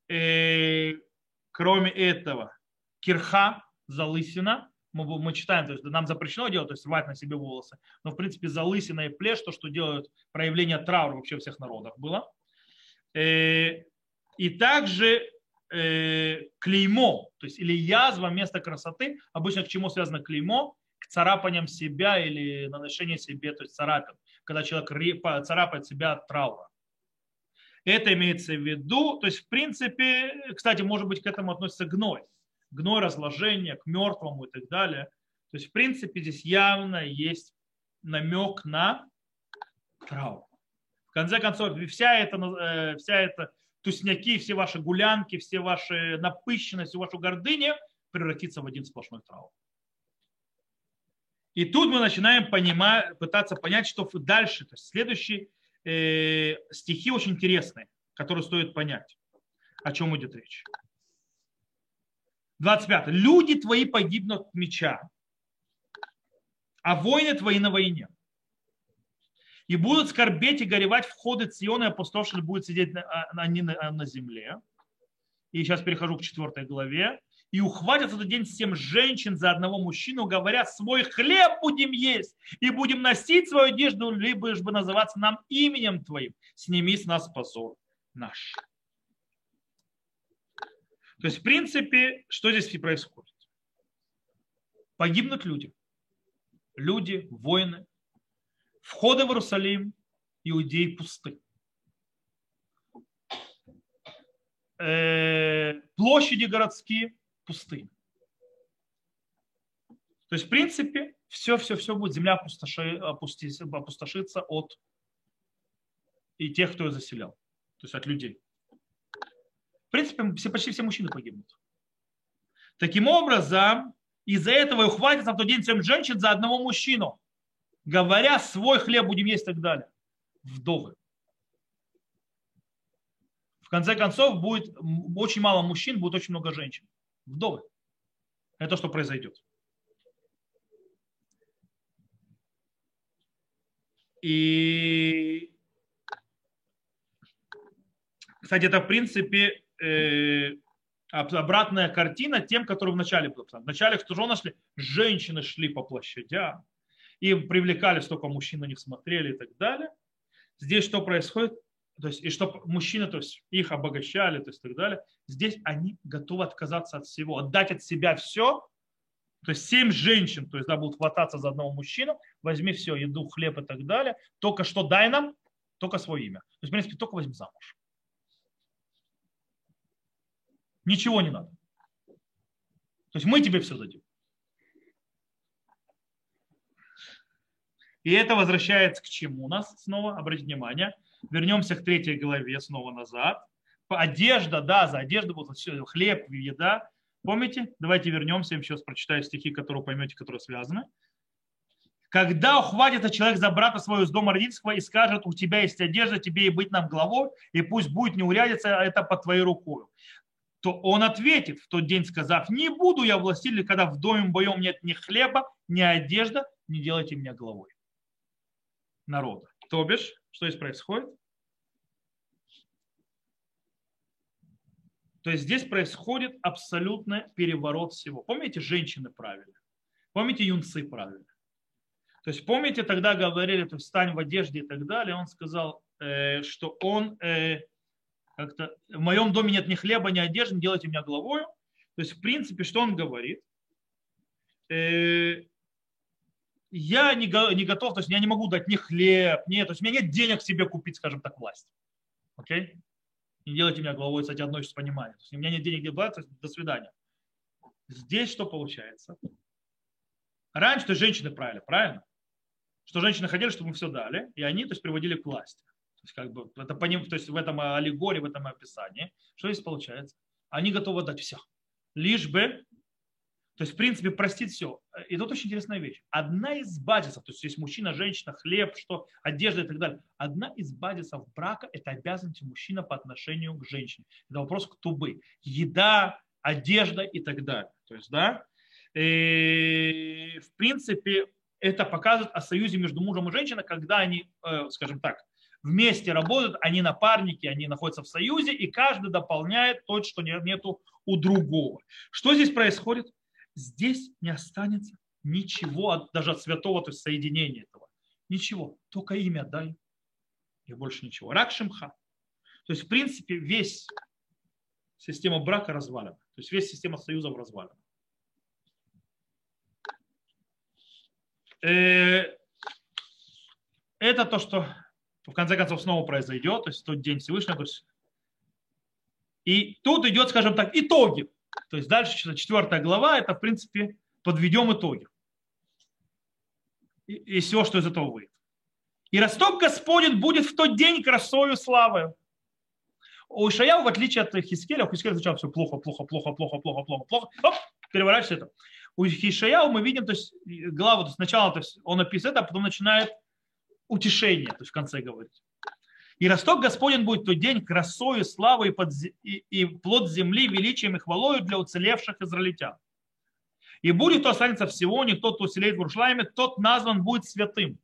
И, кроме этого, кирха, залысина – мы, мы читаем, то есть нам запрещено делать, то есть рвать на себе волосы, но в принципе залысина и плешь, то, что делают проявление траура вообще во всех народах было. Э, и также э, клеймо, то есть или язва вместо красоты, обычно к чему связано клеймо, к царапаниям себя или наношение себе, то есть царапин, когда человек царапает себя от траура. Это имеется в виду, то есть в принципе, кстати, может быть к этому относится гной, гной разложения к мертвому и так далее. То есть в принципе здесь явно есть намек на траур. В конце концов, вся эта, э, вся эта тусняки, все ваши гулянки, все ваши напыщенность, вашу гордыню превратится в один сплошной траур. И тут мы начинаем понимать, пытаться понять, что дальше. То есть следующие э, стихи очень интересные, которые стоит понять, о чем идет речь. 25. Люди твои погибнут от меча, а воины твои на войне. И будут скорбеть и горевать входы Циона, и опустошили будут сидеть на, они на, на земле. И сейчас перехожу к четвертой главе и ухватят этот день семь женщин за одного мужчину, говоря, свой хлеб будем есть и будем носить свою одежду, либо же бы называться нам именем Твоим. Сними с нас позор наш. То есть, в принципе, что здесь происходит? Погибнут люди. Люди, воины. Входы в Иерусалим, иудеи пусты. Э, площади городские пустыни. То есть, в принципе, все-все-все будет, земля опустоши, опустошится от и тех, кто ее заселял, то есть от людей. В принципе, все, почти все мужчины погибнут. Таким образом, из-за этого и ухватится в тот день семь женщин за одного мужчину, говоря, свой хлеб будем есть и так далее. Вдовы. В конце концов, будет очень мало мужчин, будет очень много женщин вдовы. Это что произойдет. И, кстати, это в принципе э, обратная картина тем, которые в начале было. В начале что же нашли? Женщины шли по площадям, им привлекали, столько мужчин на них смотрели и так далее. Здесь что происходит? то есть, и чтобы мужчины, то есть, их обогащали, то есть, так далее, здесь они готовы отказаться от всего, отдать от себя все, то есть семь женщин, то есть, да, будут хвататься за одного мужчину, возьми все, еду, хлеб и так далее, только что дай нам, только свое имя. То есть, в принципе, только возьми замуж. Ничего не надо. То есть мы тебе все дадим. И это возвращается к чему у нас снова, обратите внимание – Вернемся к третьей главе снова назад. Одежда, да, за одежду будет хлеб, еда. Помните? Давайте вернемся, я сейчас прочитаю стихи, которые поймете, которые связаны. Когда ухватится человек за брата своего из дома родительского и скажет, у тебя есть одежда, тебе и быть нам главой, и пусть будет не урядиться, а это под твоей рукой, то он ответит в тот день, сказав, не буду я властитель, когда в доме моем нет ни хлеба, ни одежда, не делайте меня главой народа. То бишь, что здесь происходит? То есть здесь происходит абсолютно переворот всего. Помните, женщины правили? Помните, юнцы правили? То есть помните, тогда говорили, то есть стань в одежде и так далее. Он сказал, э, что он э, как-то в моем доме нет ни хлеба, ни одежды, не делайте меня главою. То есть, в принципе, что он говорит? Э, я не, не готов, то есть я не могу дать ни хлеб, нет, то есть у меня нет денег себе купить, скажем так, власть. Окей? Не делайте меня главой, кстати, относится понимание. То есть у меня нет денег для то до свидания. Здесь что получается? Раньше то женщины правили, правильно? Что женщины хотели, чтобы мы все дали, и они то есть, приводили к власти. То есть, как бы, это по ним, то есть в этом аллегории, в этом описании. Что здесь получается? Они готовы дать все. Лишь бы то есть, в принципе, простить все. И тут очень интересная вещь. Одна из базисов, то есть есть мужчина, женщина, хлеб, что, одежда и так далее. Одна из базисов брака – это обязанность мужчина по отношению к женщине. Это вопрос к тубы. Еда, одежда и так далее. То есть, да, и, в принципе, это показывает о союзе между мужем и женщиной, когда они, э, скажем так, вместе работают, они напарники, они находятся в союзе, и каждый дополняет то, что нету у другого. Что здесь происходит? здесь не останется ничего, от, даже от святого, то есть соединения этого. Ничего, только имя дай, и больше ничего. Рак Шимха. То есть, в принципе, весь система брака развалена. То есть, весь система союзов развалена. Э, это то, что в конце концов снова произойдет, то есть тот день Всевышнего. То есть... И тут идет, скажем так, итоги. То есть дальше четвертая глава, это в принципе подведем итоги. И, и все, что из этого выйдет. И росток Господень будет в тот день красою славы. У Ишаяу, в отличие от Хискеля, у Хискеля сначала все плохо, плохо, плохо, плохо, плохо, плохо, плохо. Оп, переворачивается это. у Хишаяу мы видим, то есть главу, то есть сначала то есть он описывает, а потом начинает утешение, то есть в конце говорит. И росток Господень будет тот день красою, славой и, под, и, и плод земли, величием и хвалою для уцелевших израильтян. И будет, кто останется в Сионе, тот, кто уселеет в Иерушалайме, тот назван будет святым.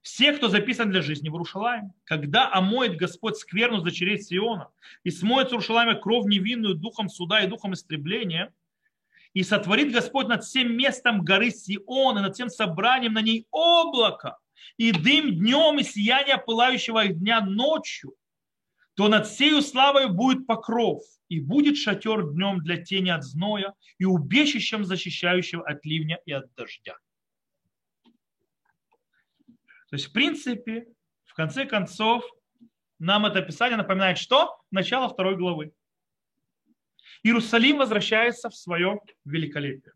Все, кто записан для жизни в Иерушалайме, когда омоет Господь скверну за дочерей Сиона и смоет с Иерушалайма кровь невинную духом суда и духом истребления, и сотворит Господь над всем местом горы Сион и над всем собранием на ней облако, и дым днем, и сияние пылающего дня ночью, то над всею славой будет покров, и будет шатер днем для тени от зноя, и убежищем защищающего от ливня и от дождя. То есть, в принципе, в конце концов, нам это описание напоминает что? Начало второй главы. Иерусалим возвращается в свое великолепие.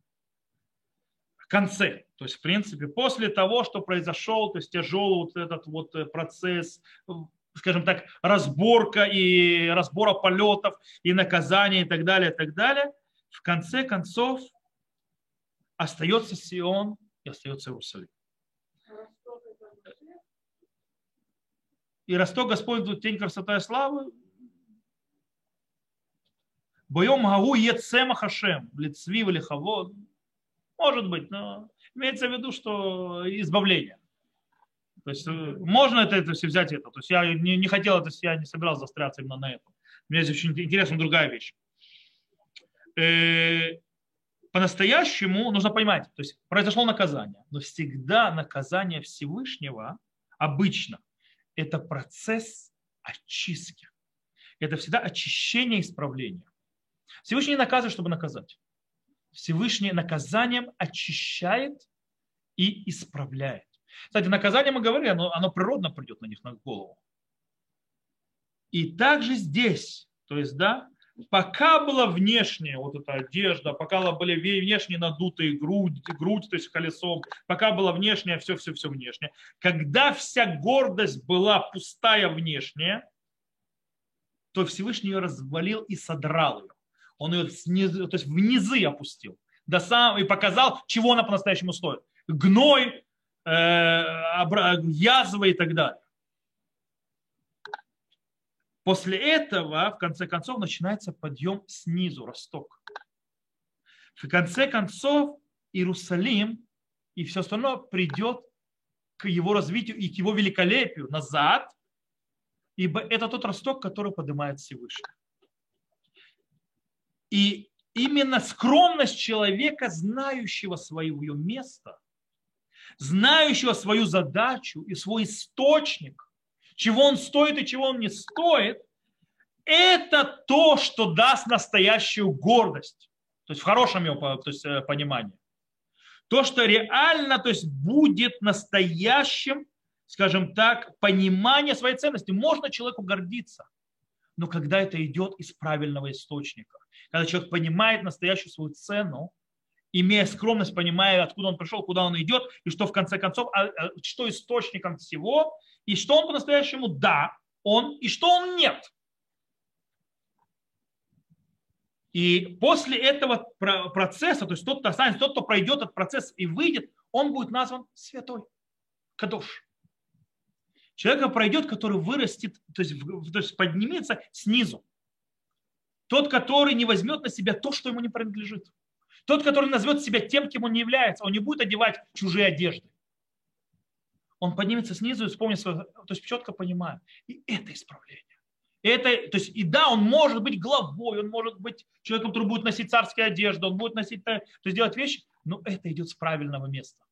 В конце, то есть, в принципе, после того, что произошел, то есть тяжелый вот этот вот э, процесс, скажем так, разборка и разбора полетов и наказания и так далее, и так далее, в конце концов остается Сион и остается Иерусалим. И расток Господь тень красота и славы, Боем Гагу Ецема Хашем, Лицви или Хавод. Может быть, но имеется в виду, что избавление. То есть э, можно это, это все взять это. То есть я не, не хотел это, я не собирался застряться именно на этом. Мне здесь очень интересна другая вещь. Э, по-настоящему нужно понимать, то есть произошло наказание, но всегда наказание Всевышнего обычно это процесс очистки. Это всегда очищение и исправление. Всевышний не наказывает, чтобы наказать. Всевышний наказанием очищает и исправляет. Кстати, наказание мы говорили, оно, оно природно придет на них на голову. И также здесь, то есть, да, пока была внешняя вот эта одежда, пока были внешние надутые грудь, грудь, то есть колесом, пока была внешняя, все-все-все внешнее, когда вся гордость была пустая внешняя, то Всевышний ее развалил и содрал ее. Он ее снизу, то есть внизы опустил до сам, и показал, чего она по-настоящему стоит. Гной, э, язвы и так далее. После этого, в конце концов, начинается подъем снизу, росток. В конце концов, Иерусалим и все остальное придет к его развитию и к его великолепию назад, ибо это тот росток, который поднимает Всевышний. И именно скромность человека, знающего свое место, знающего свою задачу и свой источник, чего он стоит и чего он не стоит, это то, что даст настоящую гордость. То есть в хорошем его то есть, э, понимании. То, что реально то есть, будет настоящим, скажем так, понимание своей ценности. Можно человеку гордиться, но когда это идет из правильного источника, когда человек понимает настоящую свою цену, имея скромность, понимая, откуда он пришел, куда он идет, и что в конце концов, а, а, что источником всего, и что он по-настоящему да, он, и что он нет. И после этого процесса, то есть тот, кто останется, тот, кто пройдет этот процесс и выйдет, он будет назван святой, кадош. Человека пройдет, который вырастет, то есть, то есть поднимется снизу. Тот, который не возьмет на себя то, что ему не принадлежит. Тот, который назовет себя тем, кем он не является, он не будет одевать чужие одежды он поднимется снизу и вспомнит свое, то есть четко понимает. И это исправление. Это, то есть, и да, он может быть главой, он может быть человеком, который будет носить царские одежды, он будет носить, то есть делать вещи, но это идет с правильного места.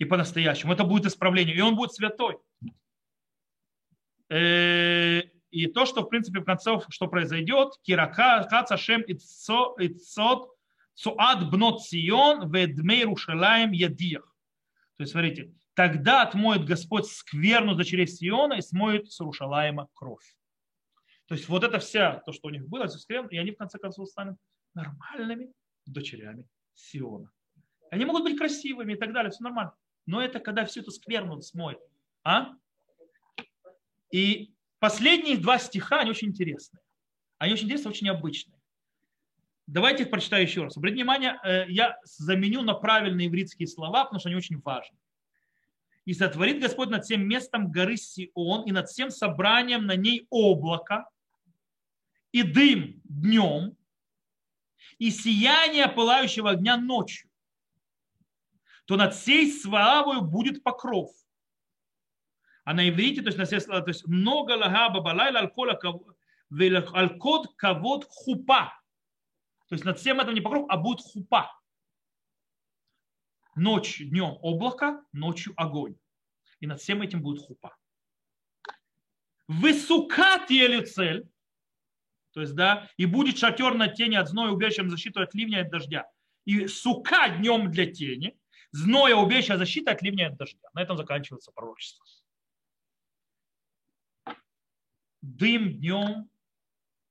И по-настоящему. Это будет исправление. И он будет святой. Э, и то, что, в принципе, в конце, что произойдет, Кирака, Хацашем, Ицот, Цуад Бнот Сион, Ведмей Рушалаем Ядиях. То есть, смотрите, Тогда отмоет Господь скверну дочерей Сиона и смоет с Рушалаема кровь. То есть вот это вся, то, что у них было, и они в конце концов станут нормальными дочерями Сиона. Они могут быть красивыми и так далее, все нормально. Но это когда всю эту скверну смоет. А? И последние два стиха, они очень интересные. Они очень интересные, очень необычные. Давайте их прочитаю еще раз. Обратите внимание, э, я заменю на правильные ивритские слова, потому что они очень важны. «И сотворит Господь над всем местом горы Сион и над всем собранием на ней облако, и дым днем, и сияние пылающего огня ночью, то над всей свавою будет покров. А на иврите, то есть, на все, то есть много лагаба балайла алькод кавод хупа. То есть над всем этим не покров, а будет хупа. Ночь, днем облако, ночью огонь. И над всем этим будет хупа. Высока цель, то есть, да, и будет шатер на тени от зноя, убежищем защиту от ливня и от дождя. И сука днем для тени, зноя, убежища, защита от ливня и дождя. На этом заканчивается пророчество. Дым днем,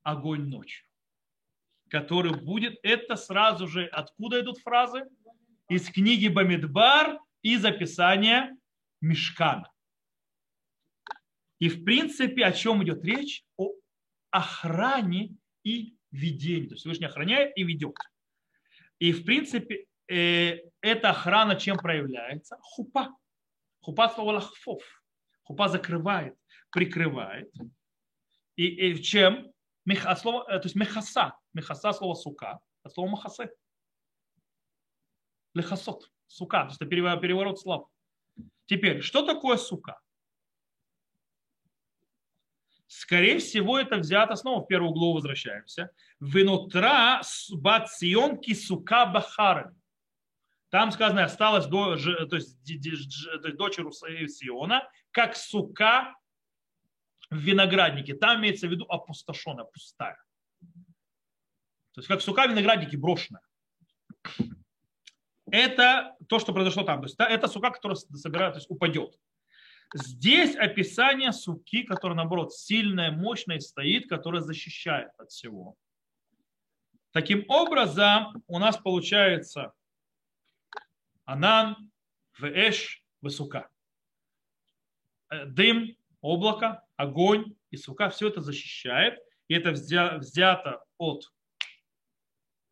огонь ночью. Который будет, это сразу же, откуда идут фразы? Из книги Бамидбар и записания Мешкана. И в принципе, о чем идет речь? О охране и ведении. То есть Всевышний охраняет и ведет. И в принципе эта охрана чем проявляется? Хупа. Хупа слово лахфов. Хупа закрывает, прикрывает. И, и чем? Меха, слово, э, то есть мехаса. Мехаса слово сука. От слова махасе. Лехасот. Сука. То есть это переворот слов. Теперь, что такое сука? Скорее всего, это взято снова в первую главу возвращаемся. Винутра бацион кисука бахарами. Там сказано, осталась до, то есть, дочь Сиона, как сука в винограднике. Там имеется в виду опустошенная, пустая. То есть как сука в винограднике брошенная. Это то, что произошло там. То есть это сука, которая собирает, то есть упадет. Здесь описание суки, которая, наоборот, сильная, мощная стоит, которая защищает от всего. Таким образом, у нас получается Анан, Вэш, Высука. Э, дым, облако, огонь и сука, все это защищает. И это взято от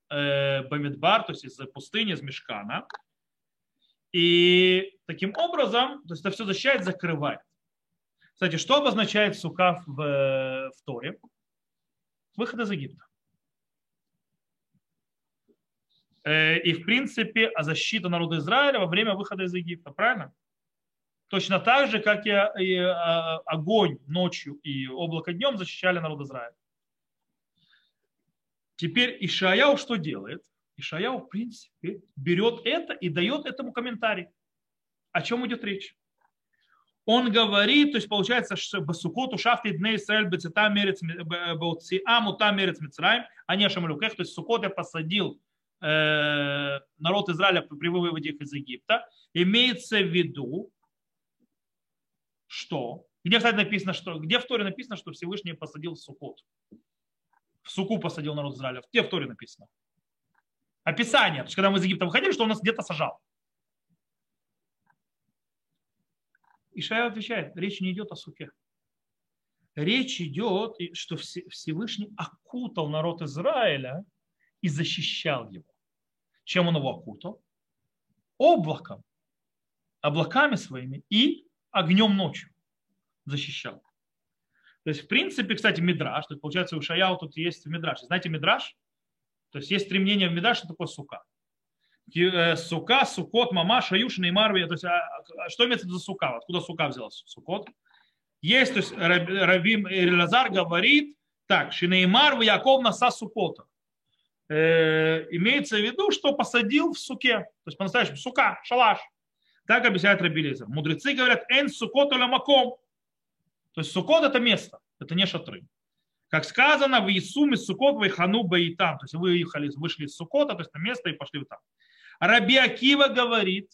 э, Бамидбар, то есть из пустыни, из Мешкана. И таким образом, то есть это все защищает, закрывает. Кстати, что обозначает сука в, в Торе? Выход из Египта. Э, и, в принципе, а защита народа Израиля во время выхода из Египта. Правильно? Точно так же, как и, огонь ночью и облако днем защищали народ Израиля. Теперь Ишаяу что делает? Ишаяу, в принципе, берет это и дает этому комментарий. О чем идет речь? Он говорит, то есть получается, что Басукоту шафти дней Исраэль бецета мерец бауциам ута мерец мицраим, а не шамалюкех, то есть Сукот я посадил э, народ Израиля при выводе их из Египта. Имеется в виду, что, где, кстати, написано, что, где в Торе написано, что Всевышний посадил в Сукот? В Суку посадил народ Израиля. Где в Торе написано? описание. То есть, когда мы из Египта выходили, что он нас где-то сажал. Ишая отвечает, речь не идет о суке. Речь идет, что Всевышний окутал народ Израиля и защищал его. Чем он его окутал? Облаком, облаками своими и огнем ночью защищал. То есть, в принципе, кстати, Мидраш, то есть, получается, у Шаяу тут есть Мидраш. Знаете Мидраш? То есть есть три в Медаш, что такое сука. Э, сука, сукот, мама, шаюш, неймарви. То есть, а, а, что имеется виду сука? Откуда сука взялась? Сукот. Есть, то есть Рабим Лазар говорит, так, Шинеймар в Яков наса сукота. Э, имеется в виду, что посадил в суке. То есть по-настоящему сука, шалаш. Так объясняет Рабилизер. Мудрецы говорят, эн сукот маком. То есть сукот это место, это не шатры. Как сказано, в Исуме Сукот Вайхану Баитам. То есть выехали, вышли из Сукота, то есть на место и пошли там. Раби Акива говорит,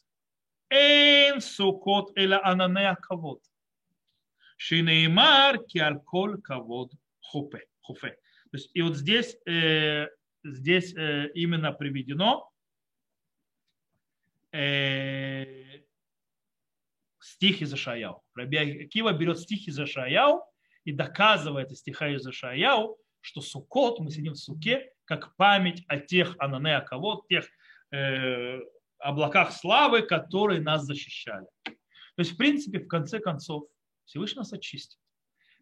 Эйн Сукот эла ананеа кавод. Шинеймар киалколь кавод хупе. То есть, и вот здесь, э, здесь э, именно приведено э, стих из Ашаяу. Раби Акива берет стих из Ашаяу и доказывает из стиха из Ишаяу, что Сукот, мы сидим в Суке, как память о тех анане, кого, тех э, облаках славы, которые нас защищали. То есть, в принципе, в конце концов, Всевышний нас очистит.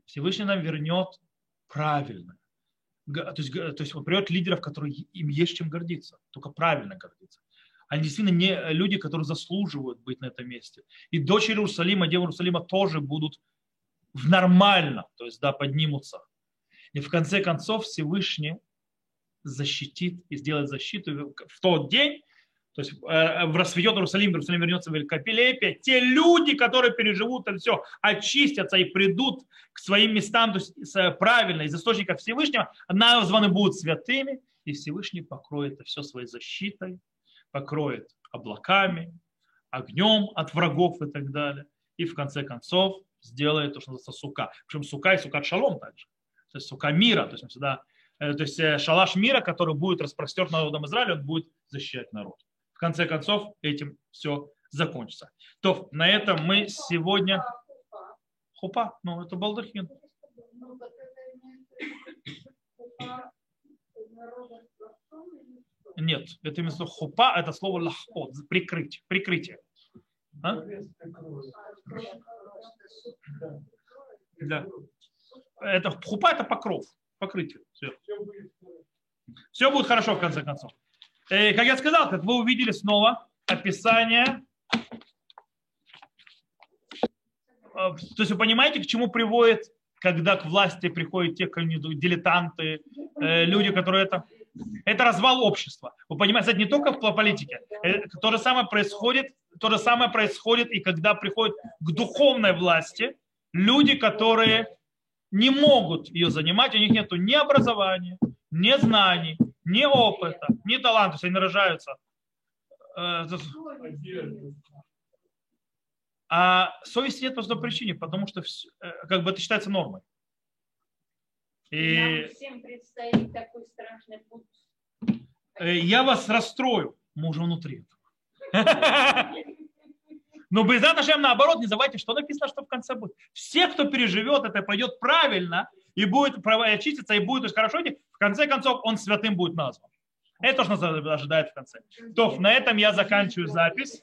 Всевышний нам вернет правильно. То есть, то есть он приведет лидеров, которые им есть чем гордиться, только правильно гордиться. Они действительно не люди, которые заслуживают быть на этом месте. И дочери Иерусалима, девы Иерусалима тоже будут в нормально, то есть да, поднимутся. И в конце концов Всевышний защитит и сделает защиту в тот день, то есть э, в рассвет Иерусалим, Иерусалим вернется в великолепие. Те люди, которые переживут это все, очистятся и придут к своим местам, то есть правильно, из источника Всевышнего, названы будут святыми, и Всевышний покроет это все своей защитой, покроет облаками, огнем от врагов и так далее. И в конце концов сделает то, что называется сука. Причем сука и сука шалом также. То есть сука мира. То есть, всегда, э, то есть э, шалаш мира, который будет распростерт народом Израиля, он будет защищать народ. Конце концов, этим все закончится. То на этом мы сегодня... Хупа, ну это балдахин. Нет, это именно хупа, это слово лахот, прикрыть, прикрытие. А? Да. Это хупа это покров, покрытие. Все. Все будет хорошо в конце концов. Э, как я сказал, как вы увидели снова описание. Э, то есть вы понимаете, к чему приводит, когда к власти приходят те дилетанты, э, люди, которые это это развал общества. Вы понимаете, это не только в политике. То же самое происходит, то же самое происходит и когда приходят к духовной власти люди, которые не могут ее занимать, у них нет ни образования, ни знаний, ни опыта, ни таланта, они рожаются. Э, а совести нет по одной причине, потому что э, как бы это считается нормой. И... Нам всем предстоит такой страшный путь. Э, я вас расстрою, мы уже внутри. [LAUGHS] Но без Ашем наоборот, не забывайте, что написано, что в конце будет. Все, кто переживет это, пройдет правильно и будет очиститься, и будет есть, хорошо идти, в конце концов он святым будет назван. Это то, что нас ожидает в конце. То, на этом я заканчиваю запись.